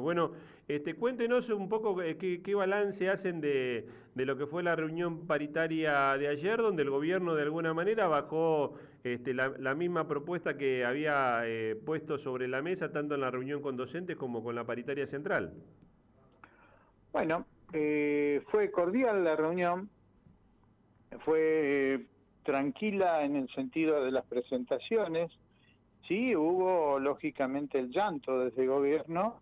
Bueno, este, cuéntenos un poco eh, qué, balance hacen de, lo que fue la reunión paritaria de ayer, donde el gobierno de alguna manera bajó este, la, misma propuesta que había eh, puesto sobre la mesa, tanto en la reunión con docentes como con la paritaria central. Bueno, eh, fue cordial la reunión, fue tranquila en el sentido de las presentaciones, sí, hubo lógicamente el llanto desde el gobierno,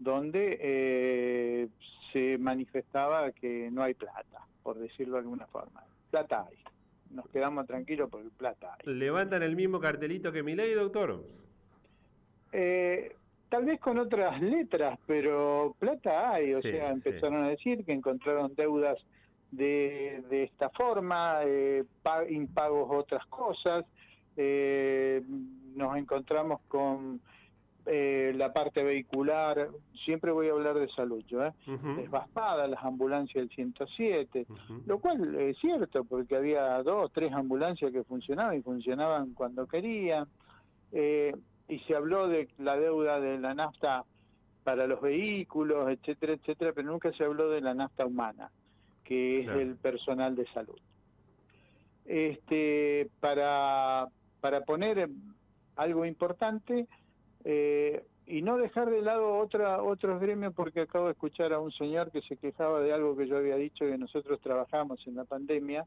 donde eh, se manifestaba que no hay plata, por decirlo de alguna forma. Plata hay. Nos quedamos tranquilos porque plata hay. ¿Levantan el mismo cartelito que mi ley, doctor? Eh, tal vez con otras letras, pero plata hay. O sea, empezaron a decir que encontraron deudas de, de esta forma, eh, impagos otras cosas. Eh, nos encontramos con eh, la parte vehicular, siempre voy a hablar de salud yo, ¿eh? las ambulancias del 107, lo cual es cierto, porque había dos, tres ambulancias que funcionaban y funcionaban cuando querían, eh, y se habló de la deuda de la nafta para los vehículos, etcétera, etcétera, pero nunca se habló de la nafta humana, que es el personal de salud. Este, para, para poner algo importante, eh, y no dejar de lado otra, otros gremios porque acabo de escuchar a un señor que se quejaba de algo que yo había dicho que nosotros trabajamos en la pandemia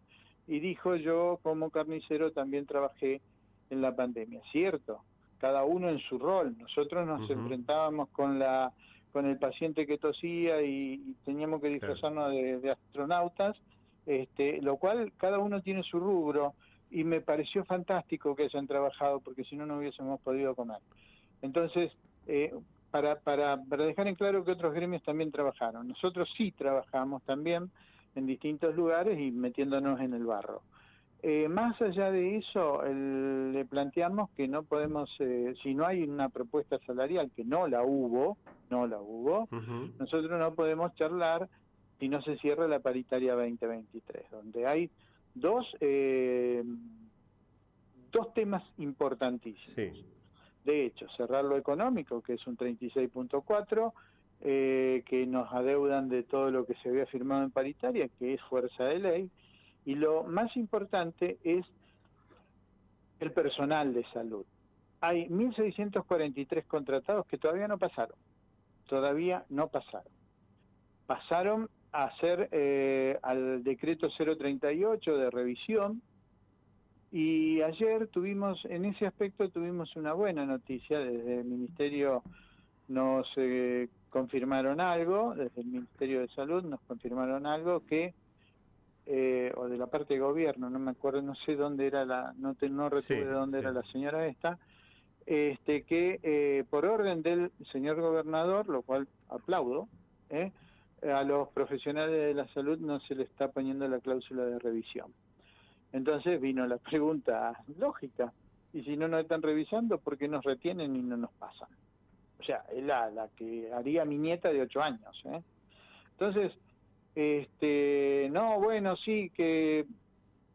y dijo yo como carnicero también trabajé en la pandemia. Cierto, cada uno en su rol. Nosotros nos enfrentábamos con la con el paciente que tosía y, teníamos que disfrazarnos de, astronautas, este, lo cual cada uno tiene su rubro y me pareció fantástico que hayan trabajado porque si no no hubiésemos podido comer. Entonces, eh, para, para, para dejar en claro que otros gremios también trabajaron. Nosotros sí trabajamos también en distintos lugares y metiéndonos en el barro. Eh, más allá de eso, le planteamos que no podemos, eh, si no hay una propuesta salarial, que no la hubo, no la hubo, nosotros no podemos charlar si no se cierra la paritaria 2023, donde hay dos, dos temas importantísimos. De hecho, cerrar lo económico, que es un 36.4, eh, que nos adeudan de todo lo que se había firmado en paritaria, que es fuerza de ley, y lo más importante es el personal de salud. Hay 1.643 contratados que todavía no pasaron, todavía no pasaron. Pasaron a hacer eh, al decreto 038 de revisión, y ayer tuvimos, en ese aspecto tuvimos una buena noticia, desde el Ministerio nos eh, confirmaron algo, desde el Ministerio de Salud nos confirmaron algo que, eh, o de la parte de gobierno, no me acuerdo, no sé dónde era la, no, te, no retuve de dónde era la señora esta, este, que eh, por orden del señor gobernador, lo cual aplaudo, a los profesionales de la salud no se le está poniendo la cláusula de revisión. Entonces vino la pregunta lógica, y si no nos están revisando, ¿por qué nos retienen y no nos pasan? O sea, es la, la que haría mi nieta de ocho años. ¿eh? Entonces, este, no, bueno, sí, que...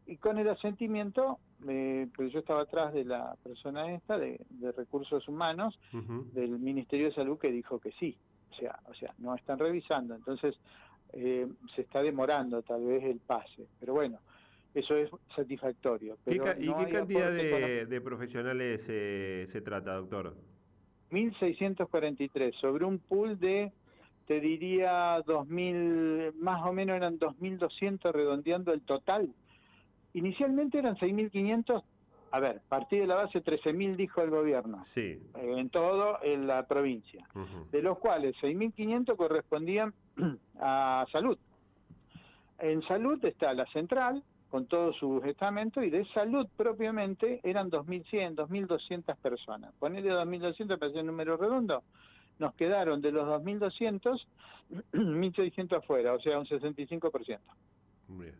Y con el asentimiento, eh, pues yo estaba atrás de la persona esta, de, Recursos Humanos, del Ministerio de Salud, que dijo que sí. O sea, o sea no están revisando. Entonces, eh, se está demorando tal vez el pase. Pero bueno, eso es satisfactorio. ¿Y qué cantidad de, profesionales eh, se trata, doctor? 1.643, sobre un pool de, te diría, 2.000, más o menos eran 2.200 redondeando el total. Inicialmente eran 6.500, a ver, partí de la base 13.000 dijo el gobierno, sí. Eh, en todo en la provincia, de los cuales 6.500 correspondían a salud. En salud está la central, con todos sus estamentos y de salud propiamente eran 2.100, 2.200 personas. Ponerle 2.200 para ser un número redondo, nos quedaron de los 2.200, 1.600 afuera, o sea, un 65%. Bien.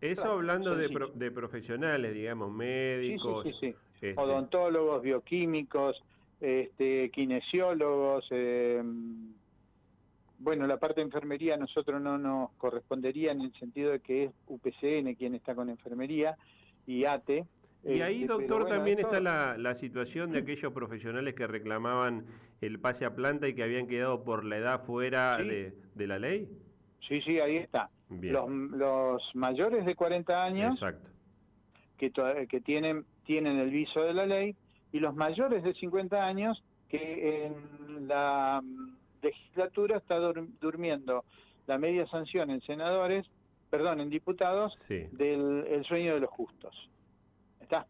Eso hablando de, de, profesionales, digamos, médicos. Sí, sí, sí, este Odontólogos, bioquímicos, este, kinesiólogos, eh, bueno, la parte de enfermería a nosotros no nos correspondería en el sentido de que es UPCN quien está con enfermería y ATE. Y ahí, este, doctor, también está la, situación de aquellos profesionales que reclamaban el pase a planta y que habían quedado por la edad fuera de, la ley? Sí, sí, ahí está. Los, los, mayores de 40 años Exacto. Que, que tienen, tienen el viso de la ley y los mayores de 50 años que en la mm, legislatura está durmiendo la media sanción en senadores, perdón, en diputados, del el sueño de los justos. ¿Está?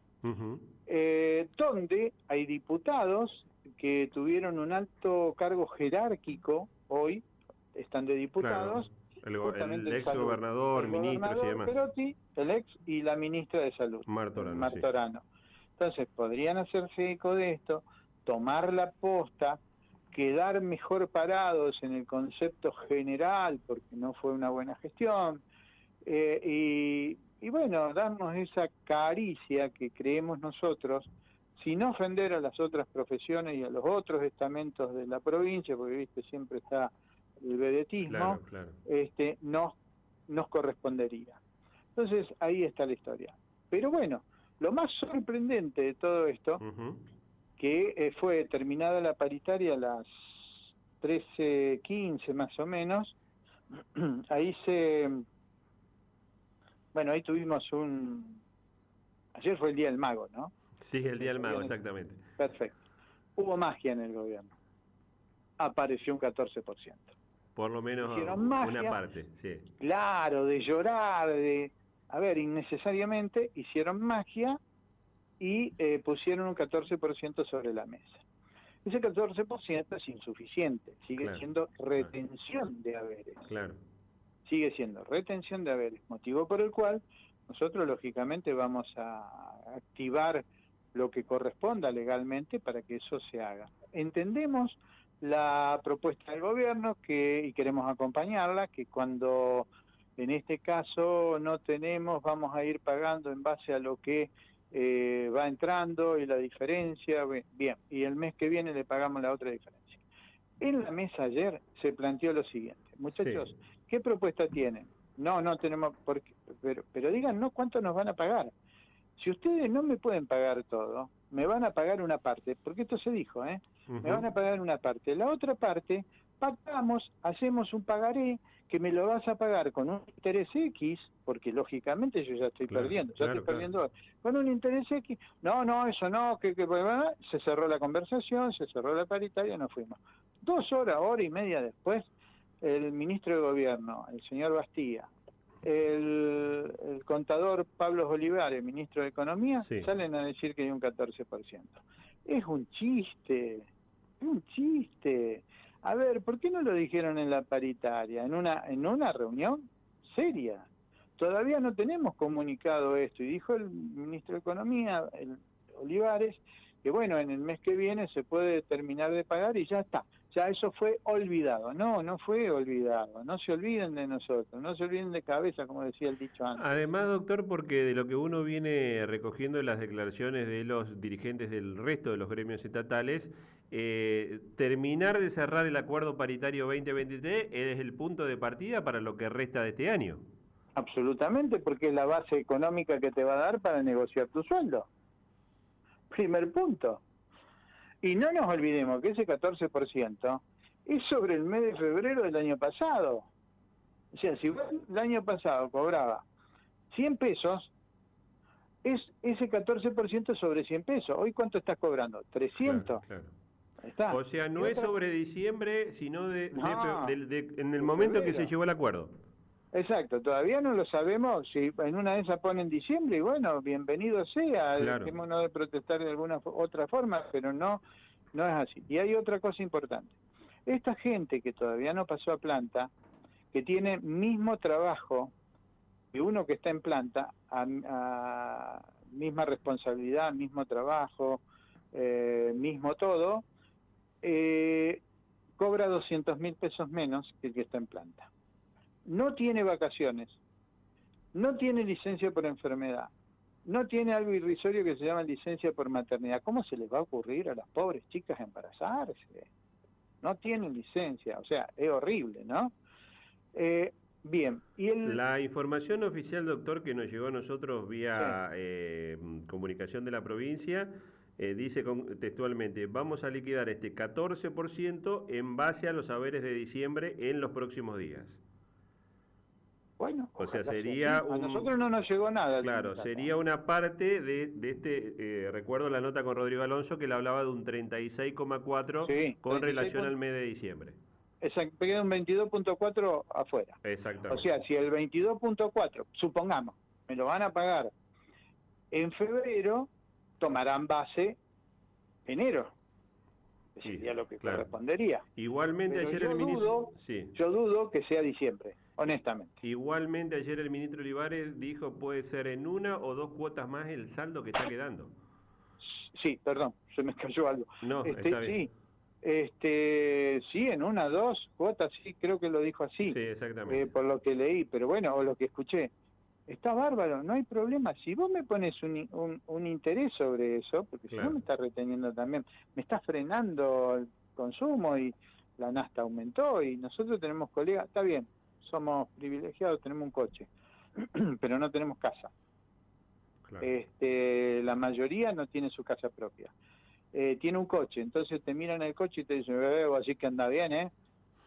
Eh, donde hay diputados que tuvieron un alto cargo jerárquico hoy, están de diputados. El, ex gobernador, ministro y demás. el ex y la ministra de Salud, Martorano. Martorano. Entonces, podrían hacerse eco de esto, tomar la posta, quedar mejor parados en el concepto general, porque no fue una buena gestión, eh, y y bueno, darnos esa caricia que creemos nosotros, sin ofender a las otras profesiones y a los otros estamentos de la provincia, porque viste siempre está el vedetismo, este nos nos correspondería. Entonces ahí está la historia. Pero bueno, lo más sorprendente de todo esto, que eh, fue terminada la paritaria a las 13.15 más o menos, ahí se bueno, ahí tuvimos un... Ayer fue el Día del Mago, ¿no? Sí, el Día del Mago, exactamente. Perfecto. Hubo magia en el gobierno. Apareció un 14%. Por lo menos una parte, sí. Claro, de llorar, de... A ver, innecesariamente hicieron magia y eh, pusieron un 14% sobre la mesa. Ese 14% es insuficiente, sigue siendo retención de haberes. Claro sigue siendo retención de haberes, motivo por el cual nosotros lógicamente vamos a activar lo que corresponda legalmente para que eso se haga. Entendemos la propuesta del gobierno que y queremos acompañarla, que cuando en este caso no tenemos, vamos a ir pagando en base a lo que eh, va entrando y la diferencia, bien, y el mes que viene le pagamos la otra diferencia. En la mesa ayer se planteó lo siguiente, muchachos, ¿Qué propuesta tienen? No, no tenemos, porque, pero, pero díganos cuánto nos van a pagar. Si ustedes no me pueden pagar todo, me van a pagar una parte, porque esto se dijo, ¿eh? Me van a pagar una parte. La otra parte, pagamos, hacemos un pagaré que me lo vas a pagar con un interés X, porque lógicamente yo ya estoy perdiendo, ya estoy perdiendo con un interés X. No, no, eso no, que, que se cerró la conversación, se cerró la paritaria, nos fuimos. Dos horas, hora y media después, el ministro de Gobierno, el señor Bastía, el, contador Pablo Olivares, ministro de Economía, salen a decir que hay un 14%. Es un chiste, es un chiste. A ver, ¿por qué no lo dijeron en la paritaria, en una, en una reunión seria? Todavía no tenemos comunicado esto. Y dijo el ministro de Economía, el Olivares, que bueno, en el mes que viene se puede terminar de pagar y ya está ya eso fue olvidado. No, no fue olvidado. No se olviden de nosotros, no se olviden de cabeza, como decía el dicho antes. Además, doctor, porque de lo que uno viene recogiendo las declaraciones de los dirigentes del resto de los gremios estatales, eh, terminar de cerrar el acuerdo paritario 2023 es el punto de partida para lo que resta de este año. Absolutamente, porque es la base económica que te va a dar para negociar tu sueldo. Primer punto. Y no nos olvidemos que ese 14% es sobre el mes de febrero del año pasado. O sea, si el año pasado cobraba 100 pesos, es ese 14% sobre 100 pesos. ¿Hoy cuánto estás cobrando? 300. O sea, no es sobre diciembre, sino de, en el momento que se llegó el acuerdo. Exacto, todavía no lo sabemos, si en una de esas ponen diciembre, y bueno, bienvenido sea, claro. dejémonos de protestar de alguna otra forma, pero no, no es así. Y hay otra cosa importante, esta gente que todavía no pasó a planta, que tiene mismo trabajo que uno que está en planta, a, misma responsabilidad, mismo trabajo, eh, mismo todo, eh, cobra 200 mil pesos menos que el que está en planta no tiene vacaciones, no tiene licencia por enfermedad, no tiene algo irrisorio que se llama licencia por maternidad. ¿Cómo se les va a ocurrir a las pobres chicas embarazarse? No tienen licencia, o sea, es horrible, ¿no? Eh, bien. Y La información oficial, doctor, que nos llegó a nosotros vía eh, comunicación de la provincia, eh, dice textualmente, vamos a liquidar este 14% en base a los saberes de diciembre en los próximos días. Bueno, o sea, sería un, a nosotros no nos llegó nada. Claro, sería una parte de, este, eh, recuerdo la nota con Rodrigo Alonso que le hablaba de un 36,4 con relación al mes de diciembre. Exacto, queda un 22.4 afuera. Exactamente. O sea, si el 22.4, supongamos, me lo van a pagar en febrero, tomarán base enero. sería lo que correspondería. Igualmente ayer el ministro... Yo dudo que sea diciembre honestamente. Igualmente ayer el ministro Olivares dijo puede ser en una o dos cuotas más el saldo que está quedando. Sí, perdón, se me cayó algo. No, este, está bien. Sí, este, sí, en una, dos cuotas, sí, creo que lo dijo así. Sí, exactamente. Eh, por lo que leí, pero bueno, o lo que escuché. Está bárbaro, no hay problema. Si vos me pones un, un, interés sobre eso, porque si no me estás reteniendo también, me estás frenando el consumo y la nasta aumentó y nosotros tenemos colegas, está bien, somos privilegiados, tenemos un coche, pero no tenemos casa. Este, la mayoría no tiene su casa propia. Eh, tiene un coche, entonces te miran el coche y te dicen, bebé, así que anda bien, ¿eh?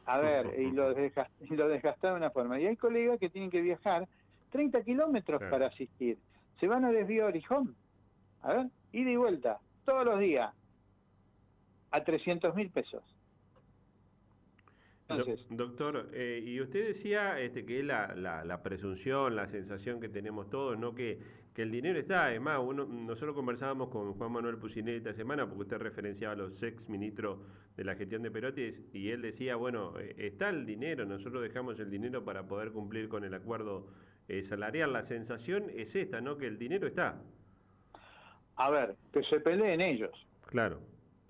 A ver, y lo, y lo desgastas de una forma. Y hay colegas que tienen que viajar 30 kilómetros para asistir. Se van a desvío Orijón. A ver, ida y vuelta, todos los días, a 300 mil pesos doctor, eh, y usted decía este, que es la, la, presunción, la sensación que tenemos todos, ¿no? Que, que el dinero está, además, uno, nosotros conversábamos con Juan Manuel Pucinelli esta semana, porque usted referenciaba a los ex ministros de la gestión de Perotti, y él decía, bueno, eh, está el dinero, nosotros dejamos el dinero para poder cumplir con el acuerdo eh, salarial. La sensación es esta, ¿no? Que el dinero está. A ver, que se peleen ellos. Claro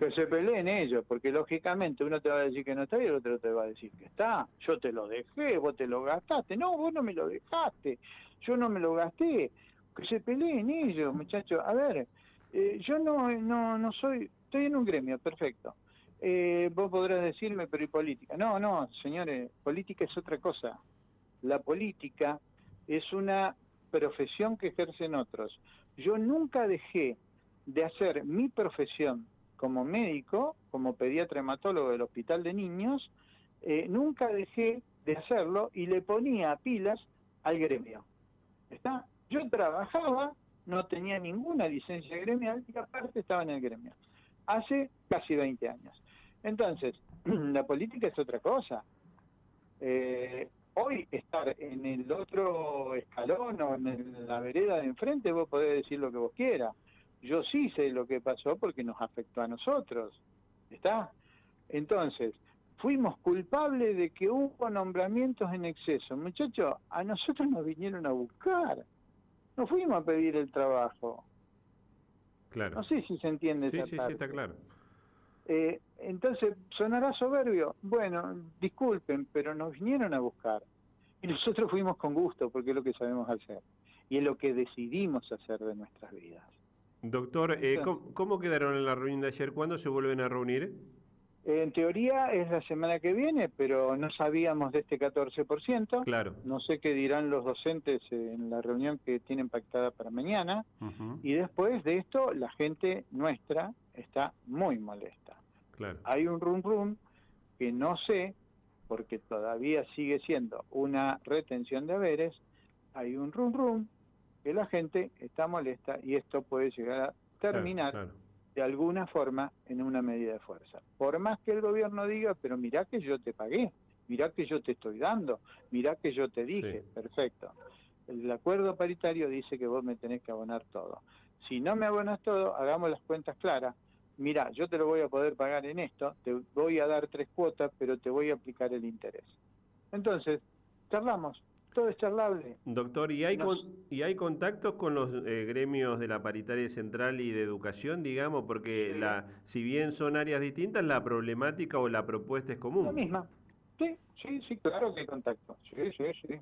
que se peleen ellos, porque lógicamente uno te va a decir que no está y el otro te va a decir que está. Yo te lo dejé, vos te lo gastaste. No, vos no me lo dejaste, yo no me lo gasté. Que se peleen ellos, muchachos. A ver, eh, yo no, no, no soy, estoy en un gremio, perfecto. Eh, vos podrás decirme, pero ¿y política? No, no, señores, política es otra cosa. La política es una profesión que ejercen otros. Yo nunca dejé de hacer mi profesión como médico, como pediatra hematólogo del Hospital de Niños, eh, nunca dejé de hacerlo y le ponía pilas al gremio. Yo trabajaba, no tenía ninguna licencia gremial y aparte estaba en el gremio. Hace casi 20 años. Entonces, la política es otra cosa. Eh, hoy estar en el otro escalón o en la vereda de enfrente, vos podés decir lo que vos quieras yo sí sé lo que pasó porque nos afectó a nosotros. ¿Está? Entonces, fuimos culpables de que hubo nombramientos en exceso. Muchachos, a nosotros nos vinieron a buscar. No fuimos a pedir el trabajo. Claro. No sé si se entiende sí, esa sí, parte. Sí, está claro. Eh, entonces, sonará soberbio. Bueno, disculpen, pero nos vinieron a buscar. Y nosotros fuimos con gusto, porque es lo que sabemos hacer. Y es lo que decidimos hacer de nuestras vidas. Doctor, eh, ¿cómo, quedaron en la reunión de ayer? ¿Cuándo se vuelven a reunir? En teoría es la semana que viene, pero no sabíamos de este 14%. Claro. No sé qué dirán los docentes en la reunión que tienen pactada para mañana. Y después de esto, la gente nuestra está muy molesta. Claro. Hay un rum rum que no sé, porque todavía sigue siendo una retención de haberes, hay un rum rum que la gente está molesta y esto puede llegar a terminar de alguna forma en una medida de fuerza. Por más que el gobierno diga, pero mirá que yo te pagué, mirá que yo te estoy dando, mirá que yo te dije, perfecto. El acuerdo paritario dice que vos me tenés que abonar todo. Si no me abonas todo, hagamos las cuentas claras. Mirá, yo te lo voy a poder pagar en esto, te voy a dar tres cuotas, pero te voy a aplicar el interés. Entonces, charlamos, todo es charlable. Doctor, ¿y hay, ¿y hay contactos con los eh, gremios de la paritaria central y de educación, digamos? Porque la, si bien son áreas distintas, la problemática o la propuesta es común. La misma. Sí, sí, sí, claro que hay contacto. Sí, sí, sí.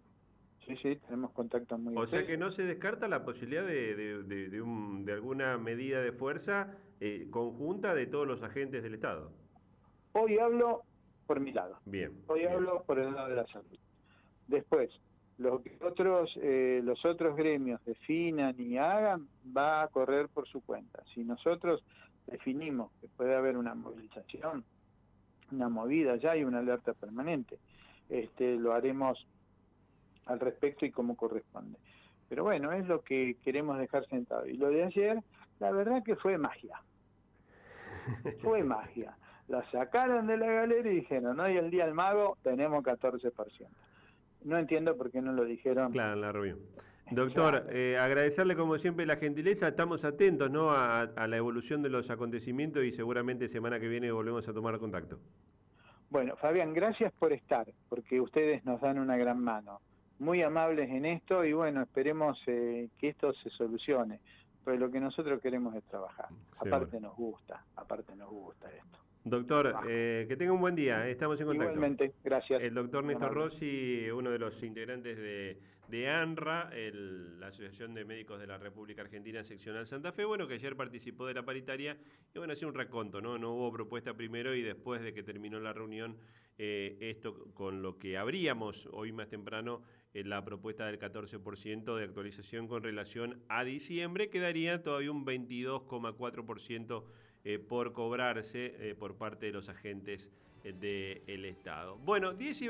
Sí, sí, tenemos contacto muy O sea que no se descarta la posibilidad de, de, de, un, de alguna medida de fuerza eh, conjunta de todos los agentes del Estado. Hoy hablo por mi lado. Bien. Hoy hablo por el lado de la salud. Después, lo que otros, eh, los otros gremios definan y hagan va a correr por su cuenta. Si nosotros definimos que puede haber una movilización, una movida, ya hay una alerta permanente. Este, lo haremos al respecto y como corresponde. Pero bueno, es lo que queremos dejar sentado. Y lo de ayer, la verdad que fue magia. fue magia. La sacaron de la galera y dijeron, no, y el día del mago tenemos 14%. No entiendo por qué no lo dijeron. Claro, en la reunión. Doctor, eh, agradecerle como siempre la gentileza, estamos atentos ¿no? A, a, la evolución de los acontecimientos y seguramente semana que viene volvemos a tomar contacto. Bueno, Fabián, gracias por estar, porque ustedes nos dan una gran mano. Muy amables en esto y bueno, esperemos eh, que esto se solucione, pero lo que nosotros queremos es trabajar. aparte nos gusta, aparte nos gusta esto. Doctor, eh, que tenga un buen día, estamos en contacto. Igualmente, gracias. El doctor Néstor Rossi, uno de los integrantes de, de ANRA, la Asociación de Médicos de la República Argentina Seccional Santa Fe, bueno, que ayer participó de la paritaria, y bueno, hacía un reconto, ¿no? No hubo propuesta primero y después de que terminó la reunión, eh, esto con lo que abríamos hoy más temprano, eh, la propuesta del 14% de actualización con relación a diciembre, quedaría todavía un 22,4% eh, por cobrarse eh, por parte de los agentes del Estado. Bueno, 10 y